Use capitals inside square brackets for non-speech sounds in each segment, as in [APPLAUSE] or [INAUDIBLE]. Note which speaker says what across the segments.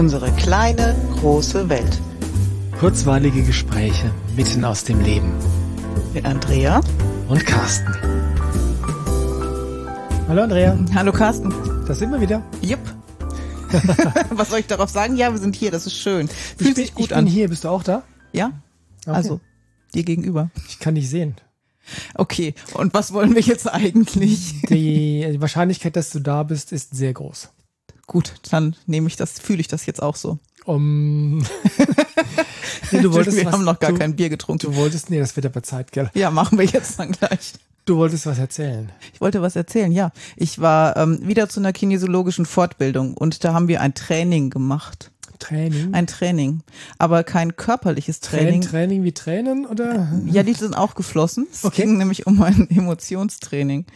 Speaker 1: Unsere kleine, große Welt.
Speaker 2: Kurzweilige Gespräche mitten aus dem Leben.
Speaker 1: Mit Andrea
Speaker 2: und Carsten. Hallo Andrea.
Speaker 1: Hallo Carsten.
Speaker 2: Da sind wir wieder.
Speaker 1: Jupp. [LAUGHS] Was soll ich darauf sagen? Ja, wir sind hier, das ist schön.
Speaker 2: Fühlt sich gut ich an. Ich bin hier, bist du auch da?
Speaker 1: Ja. Okay. Also, dir gegenüber.
Speaker 2: Ich kann dich sehen.
Speaker 1: Okay, und was wollen wir jetzt eigentlich?
Speaker 2: Die, die Wahrscheinlichkeit, dass du da bist, ist sehr groß.
Speaker 1: Gut, dann nehme ich das, fühle ich das jetzt auch so.
Speaker 2: Um, [LAUGHS]
Speaker 1: nee, du wolltest wir was, haben noch gar du, kein Bier getrunken.
Speaker 2: Du wolltest, nee, das wird aber Zeit, gell?
Speaker 1: Ja, machen wir jetzt dann gleich.
Speaker 2: Du wolltest was erzählen.
Speaker 1: Ich wollte was erzählen, ja. Ich war ähm, wieder zu einer kinesiologischen Fortbildung und da haben wir ein Training gemacht.
Speaker 2: Training?
Speaker 1: Ein Training. Aber kein körperliches Training.
Speaker 2: Train, Training wie Tränen oder?
Speaker 1: Ja, die sind auch geflossen. Es
Speaker 2: okay.
Speaker 1: ging nämlich um ein Emotionstraining.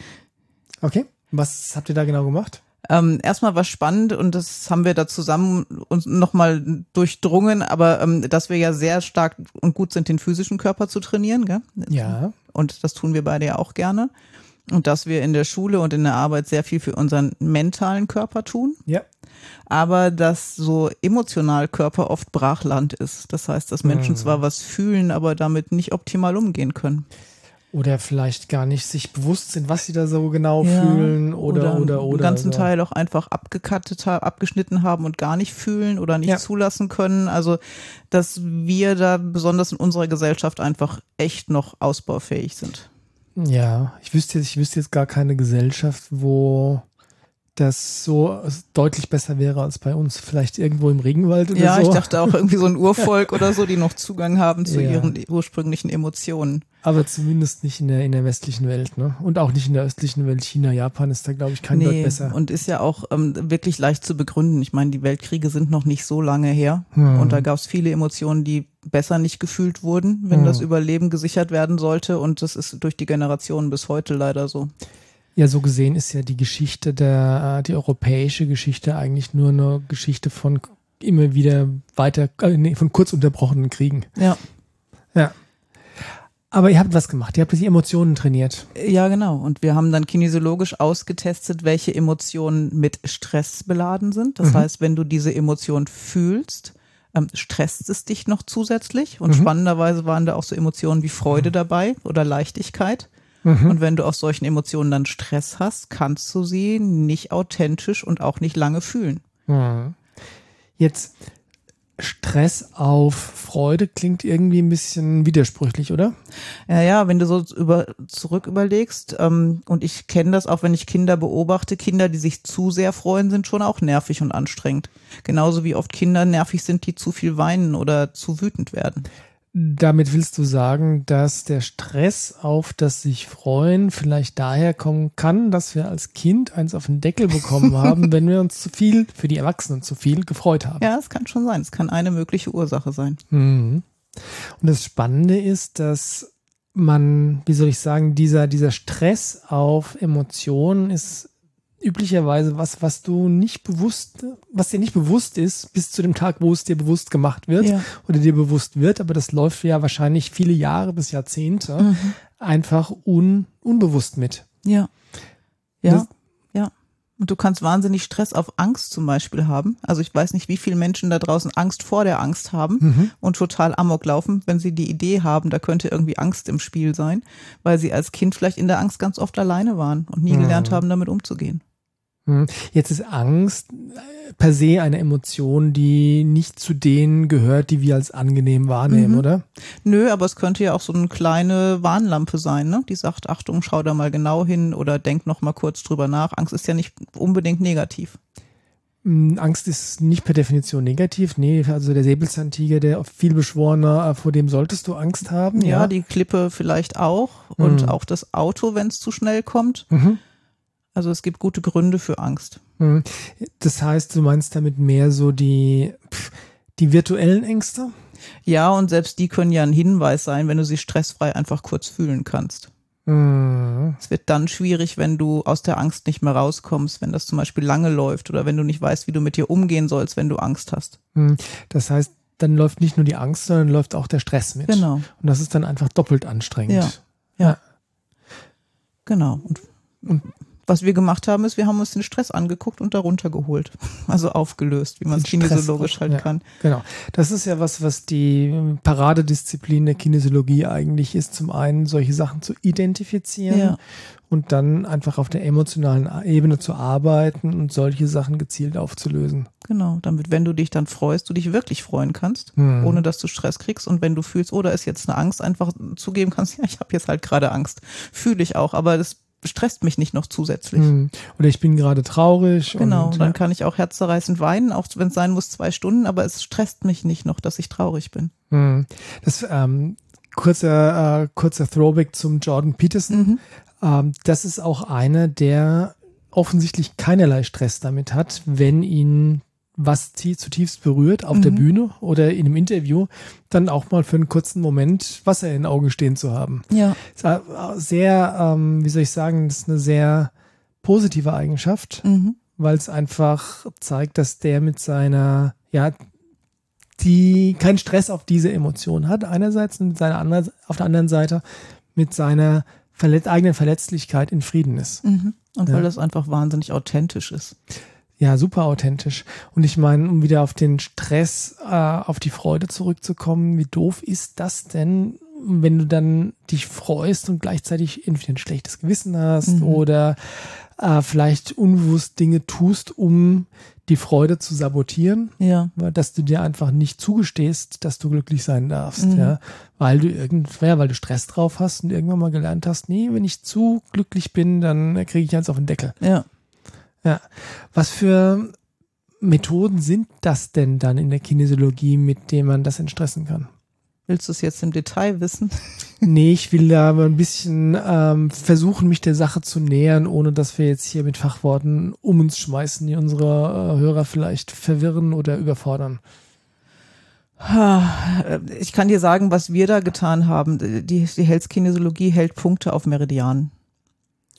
Speaker 2: Okay. Was habt ihr da genau gemacht?
Speaker 1: Ähm, erstmal war spannend und das haben wir da zusammen uns nochmal durchdrungen, aber ähm, dass wir ja sehr stark und gut sind, den physischen Körper zu trainieren, gell?
Speaker 2: Ja.
Speaker 1: Und das tun wir beide ja auch gerne. Und dass wir in der Schule und in der Arbeit sehr viel für unseren mentalen Körper tun.
Speaker 2: Ja
Speaker 1: aber dass so emotional Körper oft Brachland ist. Das heißt, dass Menschen mhm. zwar was fühlen, aber damit nicht optimal umgehen können.
Speaker 2: Oder vielleicht gar nicht sich bewusst sind, was sie da so genau ja, fühlen oder oder oder. oder
Speaker 1: den ganzen so. Teil auch einfach abgekattet haben, abgeschnitten haben und gar nicht fühlen oder nicht ja. zulassen können. Also, dass wir da besonders in unserer Gesellschaft einfach echt noch ausbaufähig sind.
Speaker 2: Ja, ich wüsste jetzt, ich wüsste jetzt gar keine Gesellschaft, wo das so deutlich besser wäre als bei uns. Vielleicht irgendwo im Regenwald oder
Speaker 1: ja,
Speaker 2: so.
Speaker 1: Ja, ich dachte auch irgendwie so ein Urvolk oder so, die noch Zugang haben zu ja. ihren ursprünglichen Emotionen.
Speaker 2: Aber zumindest nicht in der, in der westlichen Welt, ne? Und auch nicht in der östlichen Welt. China, Japan ist da, glaube ich, kein nee, Deut besser.
Speaker 1: Und ist ja auch ähm, wirklich leicht zu begründen. Ich meine, die Weltkriege sind noch nicht so lange her. Hm. Und da gab es viele Emotionen, die besser nicht gefühlt wurden, wenn hm. das Überleben gesichert werden sollte. Und das ist durch die Generationen bis heute leider so.
Speaker 2: Ja, so gesehen ist ja die Geschichte der, äh, die europäische Geschichte eigentlich nur eine Geschichte von immer wieder weiter, äh, nee, von kurz unterbrochenen Kriegen.
Speaker 1: Ja.
Speaker 2: Ja. Aber ihr habt was gemacht, ihr habt die Emotionen trainiert.
Speaker 1: Ja, genau. Und wir haben dann kinesiologisch ausgetestet, welche Emotionen mit Stress beladen sind. Das mhm. heißt, wenn du diese Emotion fühlst, ähm, stresst es dich noch zusätzlich. Und mhm. spannenderweise waren da auch so Emotionen wie Freude mhm. dabei oder Leichtigkeit. Mhm. Und wenn du aus solchen Emotionen dann Stress hast, kannst du sie nicht authentisch und auch nicht lange fühlen.
Speaker 2: Mhm. Jetzt Stress auf Freude klingt irgendwie ein bisschen widersprüchlich, oder?
Speaker 1: Ja, ja, wenn du so über, zurück überlegst, ähm, und ich kenne das auch, wenn ich Kinder beobachte, Kinder, die sich zu sehr freuen, sind schon auch nervig und anstrengend. Genauso wie oft Kinder nervig sind, die zu viel weinen oder zu wütend werden.
Speaker 2: Damit willst du sagen, dass der Stress auf das sich freuen vielleicht daher kommen kann, dass wir als Kind eins auf den Deckel bekommen [LAUGHS] haben, wenn wir uns zu viel, für die Erwachsenen zu viel gefreut haben.
Speaker 1: Ja, es kann schon sein. Es kann eine mögliche Ursache sein.
Speaker 2: Mhm. Und das Spannende ist, dass man, wie soll ich sagen, dieser, dieser Stress auf Emotionen ist üblicherweise was, was du nicht bewusst, was dir nicht bewusst ist, bis zu dem Tag, wo es dir bewusst gemacht wird ja. oder dir bewusst wird, aber das läuft ja wahrscheinlich viele Jahre bis Jahrzehnte mhm. einfach un, unbewusst mit.
Speaker 1: Ja. Ja. Das, ja. Und du kannst wahnsinnig Stress auf Angst zum Beispiel haben. Also ich weiß nicht, wie viele Menschen da draußen Angst vor der Angst haben mhm. und total amok laufen, wenn sie die Idee haben, da könnte irgendwie Angst im Spiel sein, weil sie als Kind vielleicht in der Angst ganz oft alleine waren und nie mhm. gelernt haben, damit umzugehen.
Speaker 2: Hm. Jetzt ist Angst äh, per se eine Emotion, die nicht zu denen gehört, die wir als angenehm wahrnehmen, mhm. oder?
Speaker 1: Nö, aber es könnte ja auch so eine kleine Warnlampe sein, ne? Die sagt, Achtung, schau da mal genau hin oder denk noch mal kurz drüber nach. Angst ist ja nicht unbedingt negativ.
Speaker 2: Hm, Angst ist nicht per Definition negativ. Nee, also der Säbelzahntiger, der vielbeschworener, äh, vor dem solltest du Angst haben.
Speaker 1: Ja, ja. die Klippe vielleicht auch. Und mhm. auch das Auto, wenn es zu schnell kommt. Mhm. Also es gibt gute Gründe für Angst.
Speaker 2: Mhm. Das heißt, du meinst damit mehr so die, die virtuellen Ängste?
Speaker 1: Ja, und selbst die können ja ein Hinweis sein, wenn du sie stressfrei einfach kurz fühlen kannst.
Speaker 2: Mhm.
Speaker 1: Es wird dann schwierig, wenn du aus der Angst nicht mehr rauskommst, wenn das zum Beispiel lange läuft oder wenn du nicht weißt, wie du mit dir umgehen sollst, wenn du Angst hast.
Speaker 2: Mhm. Das heißt, dann läuft nicht nur die Angst, sondern läuft auch der Stress mit.
Speaker 1: Genau.
Speaker 2: Und das ist dann einfach doppelt anstrengend.
Speaker 1: Ja. Ja. ja. Genau. Und, und was wir gemacht haben, ist, wir haben uns den Stress angeguckt und darunter geholt. [LAUGHS] Also aufgelöst, wie man es kinesiologisch halt
Speaker 2: ja,
Speaker 1: kann.
Speaker 2: Genau. Das ist ja was, was die Paradedisziplin der Kinesiologie eigentlich ist. Zum einen solche Sachen zu identifizieren
Speaker 1: Ja.
Speaker 2: und dann einfach auf der emotionalen Ebene zu arbeiten und solche Sachen gezielt aufzulösen.
Speaker 1: Genau, damit, wenn du dich dann freust, du dich wirklich freuen kannst,
Speaker 2: Hm.
Speaker 1: ohne dass du Stress kriegst. Und wenn du fühlst, oh, da ist jetzt eine Angst, einfach zugeben kannst, [LAUGHS] ja, ich habe jetzt halt gerade Angst. Fühle ich auch, aber das stresst mich nicht noch zusätzlich.
Speaker 2: Hm. Oder ich bin gerade traurig.
Speaker 1: Genau,
Speaker 2: und,
Speaker 1: dann kann ich auch herzzerreißend weinen, auch wenn es sein muss, zwei Stunden, aber es stresst mich nicht noch, dass ich traurig bin.
Speaker 2: Hm. Das ähm, kurzer, äh, kurzer Throwback zum Jordan Peterson.
Speaker 1: Mhm.
Speaker 2: Ähm, das ist auch einer, der offensichtlich keinerlei Stress damit hat, wenn ihn was tie- zutiefst berührt auf der
Speaker 1: Mhm.
Speaker 2: Bühne oder in einem Interview, dann auch mal für einen kurzen Moment Wasser in den Augen stehen zu haben.
Speaker 1: Ja.
Speaker 2: Ist sehr, ähm, wie soll ich sagen, das ist eine sehr positive Eigenschaft,
Speaker 1: Mhm.
Speaker 2: weil es einfach zeigt, dass der mit seiner, ja, die keinen Stress auf diese Emotion hat, einerseits und mit seiner anderen, auf der anderen Seite mit seiner verlet eigenen Verletzlichkeit in Frieden ist.
Speaker 1: Mhm. Und
Speaker 2: Ja.
Speaker 1: weil das einfach wahnsinnig authentisch ist.
Speaker 2: Ja, super authentisch. Und ich meine, um wieder auf den Stress, äh, auf die Freude zurückzukommen, wie doof ist das denn, wenn du dann dich freust und gleichzeitig entweder ein schlechtes Gewissen hast
Speaker 1: Mhm.
Speaker 2: oder äh, vielleicht unbewusst Dinge tust, um die Freude zu sabotieren,
Speaker 1: Ja.
Speaker 2: weil dass du dir einfach nicht zugestehst, dass du glücklich sein darfst,
Speaker 1: Mhm.
Speaker 2: ja, weil du irgendwer, weil du Stress drauf hast und irgendwann mal gelernt hast, nee, wenn ich zu glücklich bin, dann kriege ich eins auf den Deckel.
Speaker 1: Ja.
Speaker 2: Ja. Was für Methoden sind das denn dann in der Kinesiologie, mit denen man das entstressen kann?
Speaker 1: Willst du es jetzt im Detail wissen? [LAUGHS]
Speaker 2: Nee, ich will da aber ein bisschen ähm, versuchen, mich der Sache zu nähern, ohne dass wir jetzt hier mit Fachworten um uns schmeißen, die unsere äh, Hörer vielleicht verwirren oder überfordern.
Speaker 1: Ich kann dir sagen, was wir da getan haben. Die, die Health-Kinesiologie hält Punkte auf Meridianen.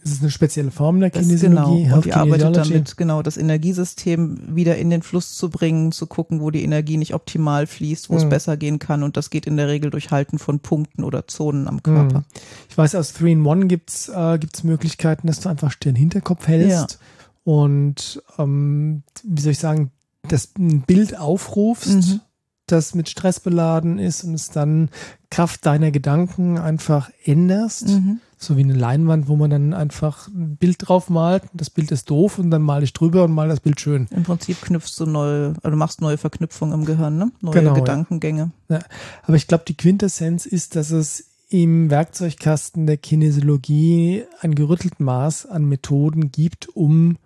Speaker 2: Das ist eine spezielle Form der Kinesiologie,
Speaker 1: genau. Und die arbeitet damit, genau, das Energiesystem wieder in den Fluss zu bringen, zu gucken, wo die Energie nicht optimal fließt, wo es
Speaker 2: Mhm.
Speaker 1: besser gehen kann. Und das geht in der Regel durch Halten von Punkten oder Zonen am Körper.
Speaker 2: Mhm. Ich weiß, aus 3-in-1 gibt's äh, gibt's Möglichkeiten, dass du einfach den Hinterkopf hältst und, ähm, wie soll ich sagen, das ein Bild aufrufst,
Speaker 1: Mhm.
Speaker 2: das mit Stress beladen ist und es dann Kraft deiner Gedanken einfach änderst.
Speaker 1: Mhm.
Speaker 2: So wie eine Leinwand, wo man dann einfach ein Bild drauf malt. Das Bild ist doof und dann male ich drüber und male das Bild schön.
Speaker 1: Im Prinzip knüpfst du neue, also machst neue Verknüpfungen im Gehirn, ne? Neue
Speaker 2: Genau, ja.
Speaker 1: Gedankengänge.
Speaker 2: Aber ich glaube, die Quintessenz ist, dass es im Werkzeugkasten der Kinesiologie ein gerüttelt Maß an Methoden gibt, um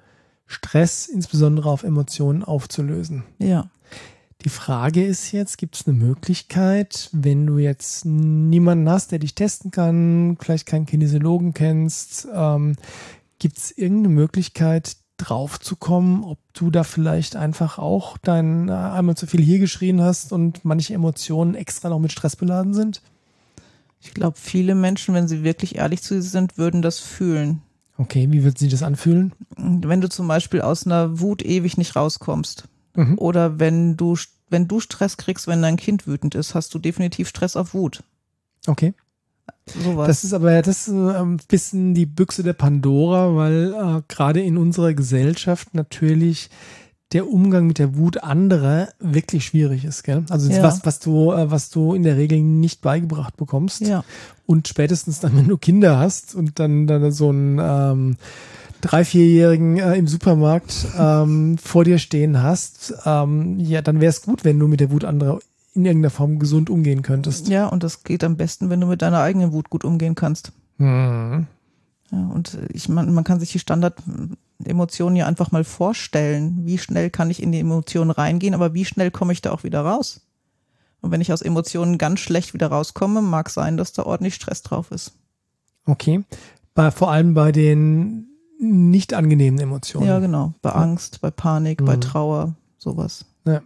Speaker 2: Stress, insbesondere auf Emotionen, aufzulösen.
Speaker 1: Ja.
Speaker 2: Die Frage ist jetzt, gibt es eine Möglichkeit, wenn du jetzt niemanden hast, der dich testen kann, vielleicht keinen Kinesiologen kennst, ähm, gibt es irgendeine Möglichkeit, draufzukommen, ob du da vielleicht einfach auch dein äh, einmal zu viel hier geschrien hast und manche Emotionen extra noch mit Stress beladen sind?
Speaker 1: Ich glaube, viele Menschen, wenn sie wirklich ehrlich zu sich sind, würden das fühlen.
Speaker 2: Okay, wie wird sich das anfühlen?
Speaker 1: Wenn du zum Beispiel aus einer Wut ewig nicht rauskommst
Speaker 2: Mhm.
Speaker 1: oder wenn du, wenn du Stress kriegst, wenn dein Kind wütend ist, hast du definitiv Stress auf Wut.
Speaker 2: Okay.
Speaker 1: Sowas.
Speaker 2: Das ist aber das ist äh, ein bisschen die Büchse der Pandora, weil äh, gerade in unserer Gesellschaft natürlich der Umgang mit der Wut anderer wirklich schwierig ist, gell? Also
Speaker 1: Ja.
Speaker 2: was, was du, äh, was du in der Regel nicht beigebracht bekommst.
Speaker 1: ja.
Speaker 2: Und spätestens dann, wenn du Kinder hast und dann, dann so einen ähm, drei, vierjährigen äh, im Supermarkt ähm, vor dir stehen hast, ähm, ja, dann wäre es gut, wenn du mit der Wut anderer in irgendeiner Form gesund umgehen könntest.
Speaker 1: ja, und das geht am besten, wenn du mit deiner eigenen Wut gut umgehen kannst.
Speaker 2: Hm.
Speaker 1: Ja, und ich man, man kann sich die Standard-Emotionen ja einfach mal vorstellen. Wie schnell kann ich in die Emotionen reingehen, aber wie schnell komme ich da auch wieder raus? Und wenn ich aus Emotionen ganz schlecht wieder rauskomme, mag sein, dass da ordentlich Stress drauf ist.
Speaker 2: Okay. Bei, vor allem bei den nicht angenehmen Emotionen.
Speaker 1: Ja, genau. Bei Angst, bei Panik, bei
Speaker 2: Mhm.
Speaker 1: Trauer, sowas.
Speaker 2: Ja.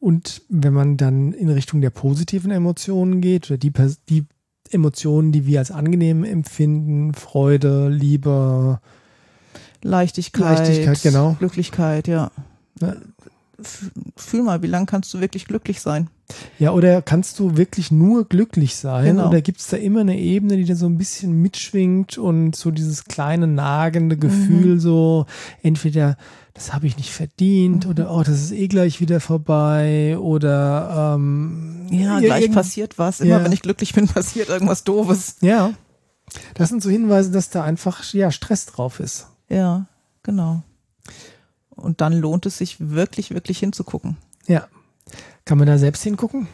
Speaker 2: Und wenn man dann in Richtung der positiven Emotionen geht, oder die, die Emotionen, die wir als angenehm empfinden, Freude, Liebe,
Speaker 1: Leichtigkeit,
Speaker 2: Leichtigkeit, genau.
Speaker 1: Glücklichkeit, ja.
Speaker 2: Ja.
Speaker 1: Fühl mal, wie lange kannst du wirklich glücklich sein?
Speaker 2: Ja, oder kannst du wirklich nur glücklich sein?
Speaker 1: Genau.
Speaker 2: Oder gibt es da immer eine Ebene, die da so ein bisschen mitschwingt und so dieses kleine nagende Gefühl,
Speaker 1: Mhm.
Speaker 2: so entweder das habe ich nicht verdient
Speaker 1: Mhm.
Speaker 2: oder oh, das ist eh gleich wieder vorbei oder ähm,
Speaker 1: Ja, gleich passiert was. Immer
Speaker 2: Ja.
Speaker 1: wenn ich glücklich bin, [LAUGHS] passiert irgendwas Doofes.
Speaker 2: Ja. Das sind so Hinweise, dass da einfach ja Stress drauf ist.
Speaker 1: Ja, genau. Und dann lohnt es sich wirklich, wirklich hinzugucken.
Speaker 2: Ja. Kann man da selbst hingucken?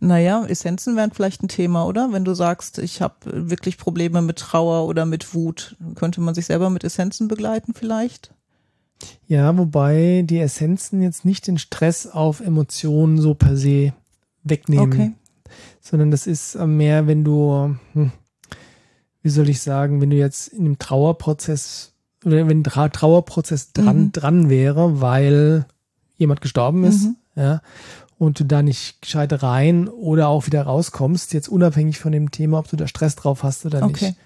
Speaker 1: Naja, Essenzen wären vielleicht ein Thema, oder? Wenn du sagst, ich habe wirklich Probleme mit Trauer oder mit Wut, könnte man sich selber mit Essenzen begleiten vielleicht?
Speaker 2: Ja, wobei die Essenzen jetzt nicht den Stress auf Emotionen so per se wegnehmen.
Speaker 1: Okay.
Speaker 2: sondern das ist äh, mehr, wenn du, hm, wie soll ich sagen, wenn du jetzt in einem Trauerprozess oder wenn ein Tra Trauerprozess dran,
Speaker 1: Mhm.
Speaker 2: dran wäre, weil jemand gestorben ist,
Speaker 1: Mhm.
Speaker 2: Ja, und du da nicht gescheit rein oder auch wieder rauskommst, jetzt unabhängig von dem Thema, ob du da Stress drauf hast oder
Speaker 1: Okay.
Speaker 2: nicht.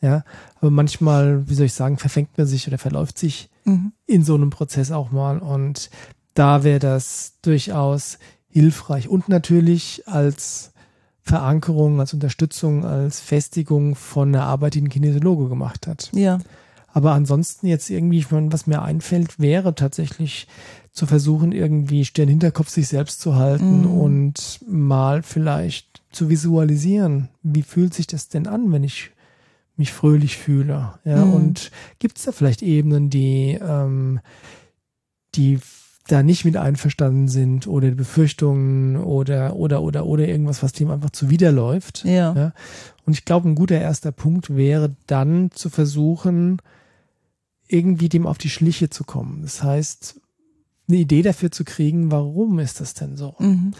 Speaker 2: Ja, aber manchmal, wie soll ich sagen, verfängt man sich oder verläuft sich
Speaker 1: Mhm.
Speaker 2: in so einem Prozess auch mal. Und da wäre das durchaus hilfreich. Und natürlich als Verankerung, als Unterstützung, als Festigung von der Arbeit, die ein Kinesiologe gemacht hat.
Speaker 1: Ja.
Speaker 2: Aber ansonsten jetzt irgendwie, was mir einfällt, wäre tatsächlich zu versuchen, irgendwie Stern Hinterkopf sich selbst zu halten
Speaker 1: Mhm.
Speaker 2: und mal vielleicht zu visualisieren. Wie fühlt sich das denn an, wenn ich mich fröhlich fühle? Ja,
Speaker 1: Mhm.
Speaker 2: und gibt es da vielleicht Ebenen, die, ähm, die da nicht mit einverstanden sind oder Befürchtungen oder, oder, oder, oder irgendwas, was dem einfach zuwiderläuft?
Speaker 1: Ja.
Speaker 2: Ja. Und ich glaube, ein guter erster Punkt wäre dann zu versuchen, irgendwie dem auf die Schliche zu kommen. Das heißt, eine Idee dafür zu kriegen, warum ist das denn so?
Speaker 1: Mhm.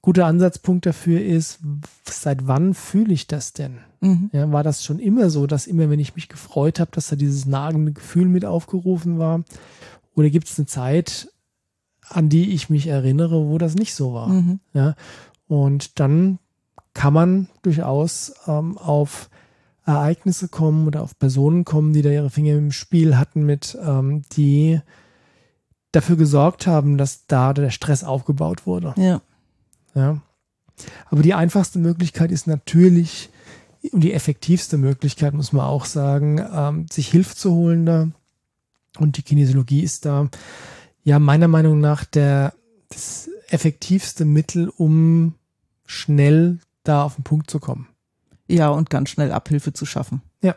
Speaker 2: Guter Ansatzpunkt dafür ist, seit wann fühle ich das denn?
Speaker 1: Mhm.
Speaker 2: Ja, war das schon immer so, dass immer, wenn ich mich gefreut habe, dass da dieses nagende Gefühl mit aufgerufen war? Oder gibt es eine Zeit, an die ich mich erinnere, wo das nicht so war?
Speaker 1: Mhm.
Speaker 2: Ja, und dann kann man durchaus ähm, auf Ereignisse kommen oder auf Personen kommen, die da ihre Finger im Spiel hatten mit, ähm, die dafür gesorgt haben, dass da der Stress aufgebaut wurde.
Speaker 1: Ja.
Speaker 2: Ja. Aber die einfachste Möglichkeit ist natürlich und die effektivste Möglichkeit, muss man auch sagen, ähm, sich Hilfe zu holen da. Und die Kinesiologie ist da ja meiner Meinung nach der das effektivste Mittel, um schnell da auf den Punkt zu kommen.
Speaker 1: Ja, und ganz schnell Abhilfe zu schaffen.
Speaker 2: Ja.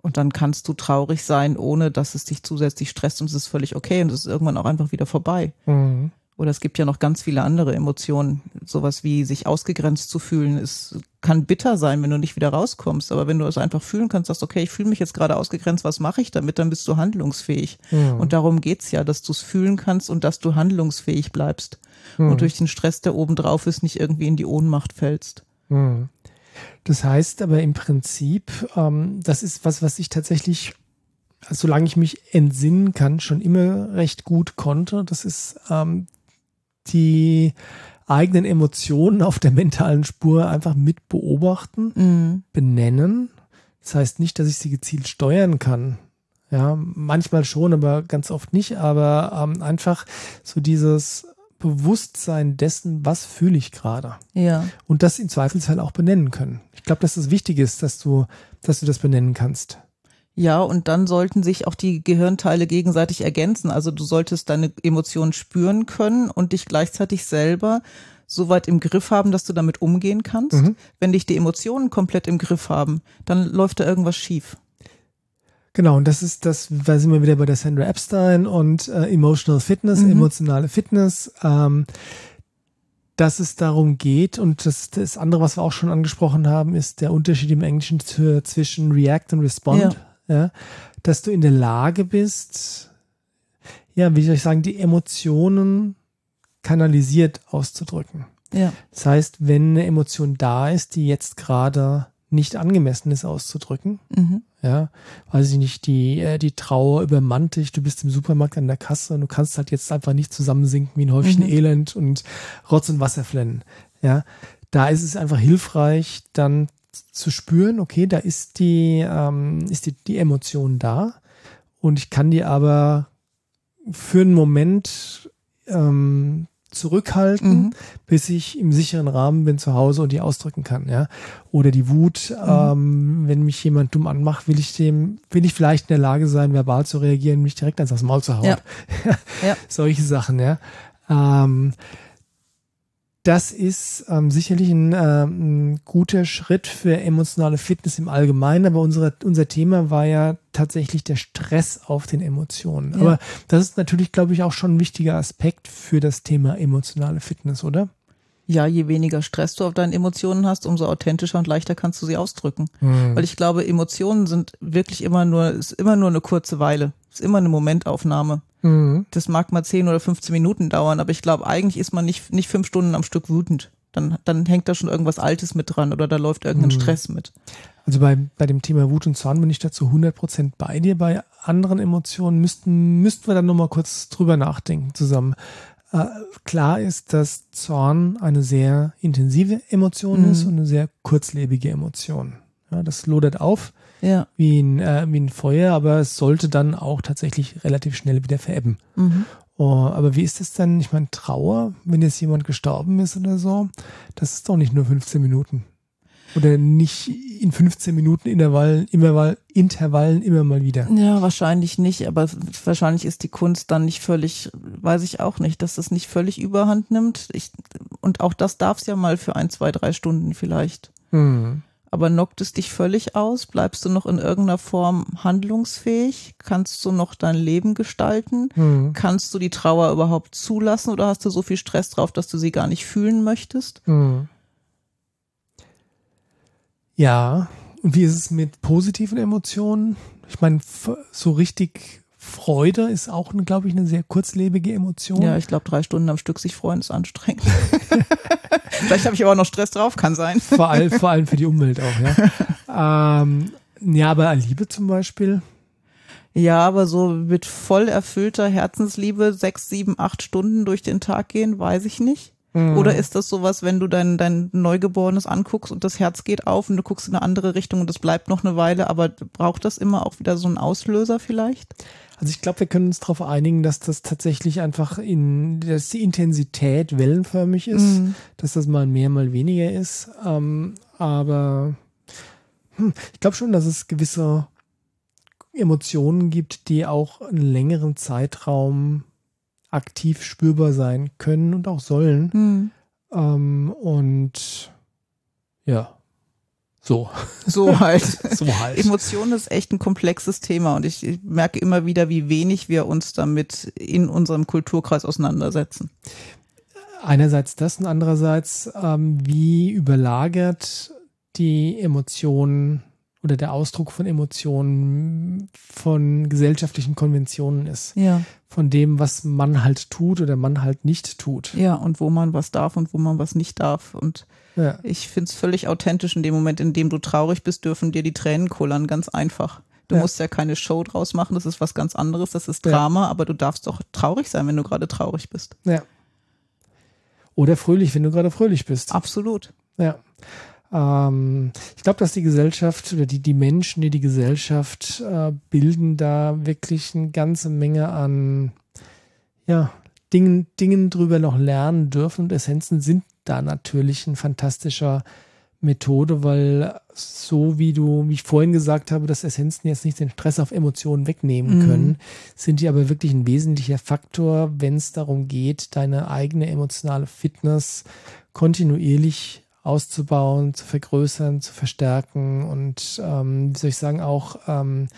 Speaker 1: Und dann kannst du traurig sein, ohne dass es dich zusätzlich stresst und es ist völlig okay und es ist irgendwann auch einfach wieder vorbei.
Speaker 2: Mhm.
Speaker 1: Oder es gibt ja noch ganz viele andere Emotionen. Sowas wie sich ausgegrenzt zu fühlen, es kann bitter sein, wenn du nicht wieder rauskommst. Aber wenn du es einfach fühlen kannst, sagst, okay, ich fühle mich jetzt gerade ausgegrenzt, was mache ich damit? Dann bist du handlungsfähig.
Speaker 2: Mhm.
Speaker 1: Und darum geht's ja, dass du es fühlen kannst und dass du handlungsfähig bleibst.
Speaker 2: Mhm.
Speaker 1: Und durch den Stress, der oben drauf ist, nicht irgendwie in die Ohnmacht fällst.
Speaker 2: Mhm. Das heißt aber im Prinzip, ähm, das ist was, was ich tatsächlich, solange ich mich entsinnen kann, schon immer recht gut konnte. Das ist ähm, die eigenen Emotionen auf der mentalen Spur einfach mit beobachten,
Speaker 1: Mhm.
Speaker 2: benennen. Das heißt nicht, dass ich sie gezielt steuern kann. Ja, manchmal schon, aber ganz oft nicht. Aber ähm, einfach so dieses Bewusstsein dessen, was fühle ich gerade
Speaker 1: Ja.
Speaker 2: und das im Zweifelsfall auch benennen können. Ich glaube, dass das wichtig ist, dass du, dass du das benennen kannst.
Speaker 1: Ja, und dann sollten sich auch die Gehirnteile gegenseitig ergänzen. Also du solltest deine Emotionen spüren können und dich gleichzeitig selber so weit im Griff haben, dass du damit umgehen kannst.
Speaker 2: Mhm.
Speaker 1: Wenn dich die Emotionen komplett im Griff haben, dann läuft da irgendwas schief.
Speaker 2: Genau, und das ist das, da sind wir wieder bei der Sandra Epstein und äh, Emotional Fitness,
Speaker 1: Mhm.
Speaker 2: emotionale Fitness, ähm, dass es darum geht und das, das andere, was wir auch schon angesprochen haben, ist der Unterschied im Englischen zu, zwischen React und Respond. Ja. dass du in der Lage bist, ja, wie soll ich sagen, die Emotionen kanalisiert auszudrücken.
Speaker 1: Ja.
Speaker 2: Das heißt, wenn eine Emotion da ist, die jetzt gerade nicht angemessen ist auszudrücken,
Speaker 1: Mhm.
Speaker 2: Ja, weiß ich nicht, die, äh, die Trauer übermannt dich, du bist im Supermarkt an der Kasse und du kannst halt jetzt einfach nicht zusammensinken wie ein Häufchen
Speaker 1: Mhm.
Speaker 2: Elend und Rotz und Wasser flennen. Ja, da ist es einfach hilfreich, dann zu spüren, okay, da ist die, ähm, ist die, die Emotion da und ich kann die aber für einen Moment ähm, zurückhalten, mhm. bis ich im sicheren Rahmen bin zu Hause und die ausdrücken kann, ja. Oder die Wut, mhm. ähm, wenn mich jemand dumm anmacht, will ich dem, will ich vielleicht in der Lage sein, verbal zu reagieren, mich direkt ans Maul zu hauen. Ja. [LAUGHS] ja. Solche Sachen, ja. Ähm, das ist ähm, sicherlich ein, äh, ein, guter Schritt für emotionale Fitness im Allgemeinen, aber unsere, unser Thema war ja tatsächlich der Stress auf den Emotionen. Ja. Aber das ist natürlich, glaube ich, auch schon ein wichtiger Aspekt für das Thema emotionale Fitness, oder?
Speaker 1: Ja, je weniger Stress du auf deinen Emotionen hast, umso authentischer und leichter kannst du sie ausdrücken. Mhm. Weil ich glaube, Emotionen sind wirklich immer nur, ist immer nur eine kurze Weile. Ist immer eine Momentaufnahme. Mhm. Das mag mal 10 oder 15 Minuten dauern, aber ich glaube, eigentlich ist man nicht, nicht fünf Stunden am Stück wütend. Dann, dann hängt da schon irgendwas Altes mit dran oder da läuft irgendein mhm. Stress mit.
Speaker 2: Also bei, bei dem Thema Wut und Zorn bin ich dazu 100% bei dir. Bei anderen Emotionen müssten, müssten wir dann nochmal kurz drüber nachdenken zusammen. Äh, klar ist, dass Zorn eine sehr intensive Emotion mhm. ist und eine sehr kurzlebige Emotion. Ja, das lodert auf ja. wie, ein, äh, wie ein Feuer, aber es sollte dann auch tatsächlich relativ schnell wieder verebben. Mhm. Oh, aber wie ist es denn? Ich meine, Trauer, wenn jetzt jemand gestorben ist oder so, das ist doch nicht nur 15 Minuten. Oder nicht in 15 Minuten Intervallen, immer, Intervallen immer mal wieder.
Speaker 1: Ja, wahrscheinlich nicht, aber wahrscheinlich ist die Kunst dann nicht völlig, weiß ich auch nicht, dass es nicht völlig überhand nimmt. Ich, und auch das darf es ja mal für ein, zwei, drei Stunden vielleicht. Mhm. Aber knockt es dich völlig aus? Bleibst du noch in irgendeiner Form handlungsfähig? Kannst du noch dein Leben gestalten? Mhm. Kannst du die Trauer überhaupt zulassen oder hast du so viel Stress drauf, dass du sie gar nicht fühlen möchtest? Mhm.
Speaker 2: Ja, und wie ist es mit positiven Emotionen? Ich meine, so richtig Freude ist auch, glaube ich, eine sehr kurzlebige Emotion.
Speaker 1: Ja, ich glaube, drei Stunden am Stück sich freuen ist anstrengend. [LAUGHS] Vielleicht habe ich aber auch noch Stress drauf, kann sein.
Speaker 2: Vor allem, vor allem für die Umwelt auch, ja. [LAUGHS] ähm, ja, aber Liebe zum Beispiel.
Speaker 1: Ja, aber so mit voll erfüllter Herzensliebe sechs, sieben, acht Stunden durch den Tag gehen, weiß ich nicht. Mhm. Oder ist das sowas, wenn du dein, dein Neugeborenes anguckst und das Herz geht auf und du guckst in eine andere Richtung und das bleibt noch eine Weile, aber braucht das immer auch wieder so einen Auslöser vielleicht?
Speaker 2: Also ich glaube, wir können uns darauf einigen, dass das tatsächlich einfach in, dass die Intensität wellenförmig ist, mhm. dass das mal mehr, mal weniger ist. Ähm, aber hm, ich glaube schon, dass es gewisse Emotionen gibt, die auch einen längeren Zeitraum aktiv spürbar sein können und auch sollen. Mhm. Ähm, und ja, so.
Speaker 1: So halt. [LAUGHS] so halt. Emotionen ist echt ein komplexes Thema und ich merke immer wieder, wie wenig wir uns damit in unserem Kulturkreis auseinandersetzen.
Speaker 2: Einerseits das und andererseits, ähm, wie überlagert die Emotionen oder der Ausdruck von Emotionen von gesellschaftlichen Konventionen ist. Ja. Von dem, was man halt tut oder man halt nicht tut.
Speaker 1: Ja, und wo man was darf und wo man was nicht darf. Und ja. ich finde es völlig authentisch in dem Moment, in dem du traurig bist, dürfen dir die Tränen kullern, ganz einfach. Du ja. musst ja keine Show draus machen, das ist was ganz anderes, das ist Drama, ja. aber du darfst doch traurig sein, wenn du gerade traurig bist.
Speaker 2: Ja. Oder fröhlich, wenn du gerade fröhlich bist.
Speaker 1: Absolut.
Speaker 2: Ja. Ähm, ich glaube, dass die Gesellschaft oder die, die Menschen, die die Gesellschaft äh, bilden, da wirklich eine ganze Menge an ja, Dingen, Dingen drüber noch lernen dürfen. Und Essenzen sind da natürlich ein fantastischer Methode, weil so wie du, wie ich vorhin gesagt habe, dass Essenzen jetzt nicht den Stress auf Emotionen wegnehmen mhm. können, sind die aber wirklich ein wesentlicher Faktor, wenn es darum geht, deine eigene emotionale Fitness kontinuierlich auszubauen, zu vergrößern, zu verstärken und, ähm, wie soll ich sagen, auch ähm,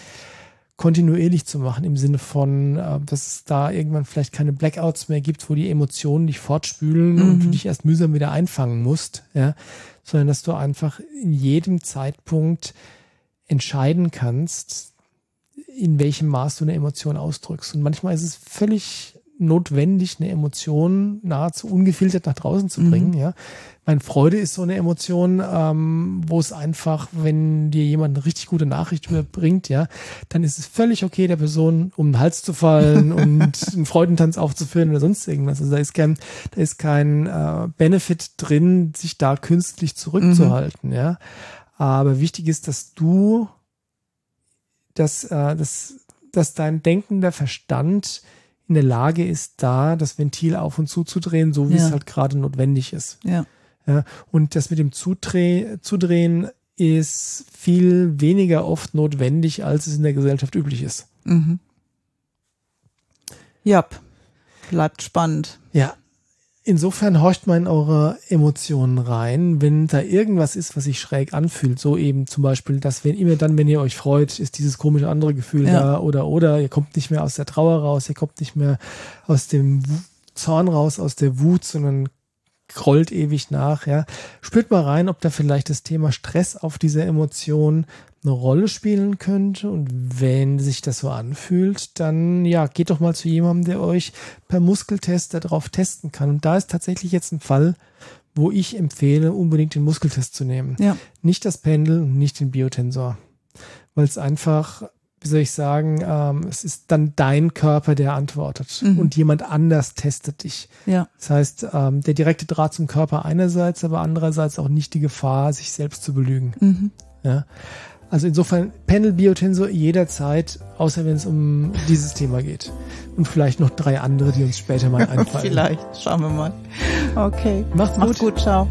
Speaker 2: kontinuierlich zu machen, im Sinne von, äh, dass es da irgendwann vielleicht keine Blackouts mehr gibt, wo die Emotionen dich fortspülen mhm. und du dich erst mühsam wieder einfangen musst, ja, sondern dass du einfach in jedem Zeitpunkt entscheiden kannst, in welchem Maß du eine Emotion ausdrückst. Und manchmal ist es völlig notwendig, eine Emotion nahezu ungefiltert nach draußen zu bringen. Mhm. Ja, meine Freude ist so eine Emotion, ähm, wo es einfach, wenn dir jemand eine richtig gute Nachricht überbringt, ja, dann ist es völlig okay, der Person um den Hals zu fallen [LAUGHS] und einen Freudentanz aufzuführen oder sonst irgendwas. Also da ist kein, da ist kein äh, Benefit drin, sich da künstlich zurückzuhalten. Mhm. Ja, aber wichtig ist, dass du, dass, äh, dass, dass dein denkender Verstand in der Lage ist, da das Ventil auf und zuzudrehen, so wie
Speaker 1: Ja.
Speaker 2: es halt gerade notwendig ist.
Speaker 1: Ja.
Speaker 2: Ja, und das mit dem Zudreh, Zudrehen ist viel weniger oft notwendig, als es in der Gesellschaft üblich ist.
Speaker 1: Mhm. Ja, bleibt spannend.
Speaker 2: Ja. Insofern horcht mal in eure Emotionen rein, wenn da irgendwas ist, was sich schräg anfühlt. So eben zum Beispiel, dass wenn immer dann, wenn ihr euch freut, ist dieses komische andere Gefühl
Speaker 1: Ja.
Speaker 2: da oder oder ihr kommt nicht mehr aus der Trauer raus, ihr kommt nicht mehr aus dem Zorn raus, aus der Wut, sondern grollt ewig nach. Ja, spürt mal rein, ob da vielleicht das Thema Stress auf dieser Emotion eine Rolle spielen könnte. Und wenn sich das so anfühlt, dann ja, geht doch mal zu jemandem, der euch per Muskeltest darauf testen kann. Und da ist tatsächlich jetzt ein Fall, wo ich empfehle, unbedingt den Muskeltest zu nehmen.
Speaker 1: Ja.
Speaker 2: Nicht das Pendel und nicht den Biotensor. Weil es einfach, wie soll ich sagen, ähm, es ist dann dein Körper, der antwortet.
Speaker 1: Mhm.
Speaker 2: Und jemand anders testet dich.
Speaker 1: Ja.
Speaker 2: Das heißt, ähm, der direkte Draht zum Körper einerseits, aber andererseits auch nicht die Gefahr, sich selbst zu belügen.
Speaker 1: Mhm.
Speaker 2: Ja. Also insofern Panel Biotensor jederzeit, außer wenn es um dieses Thema geht. Und vielleicht noch drei andere, die uns später mal [LAUGHS] einfallen.
Speaker 1: Vielleicht. Schauen wir mal. Okay.
Speaker 2: Macht's
Speaker 1: Macht's
Speaker 2: gut.
Speaker 1: gut. Ciao.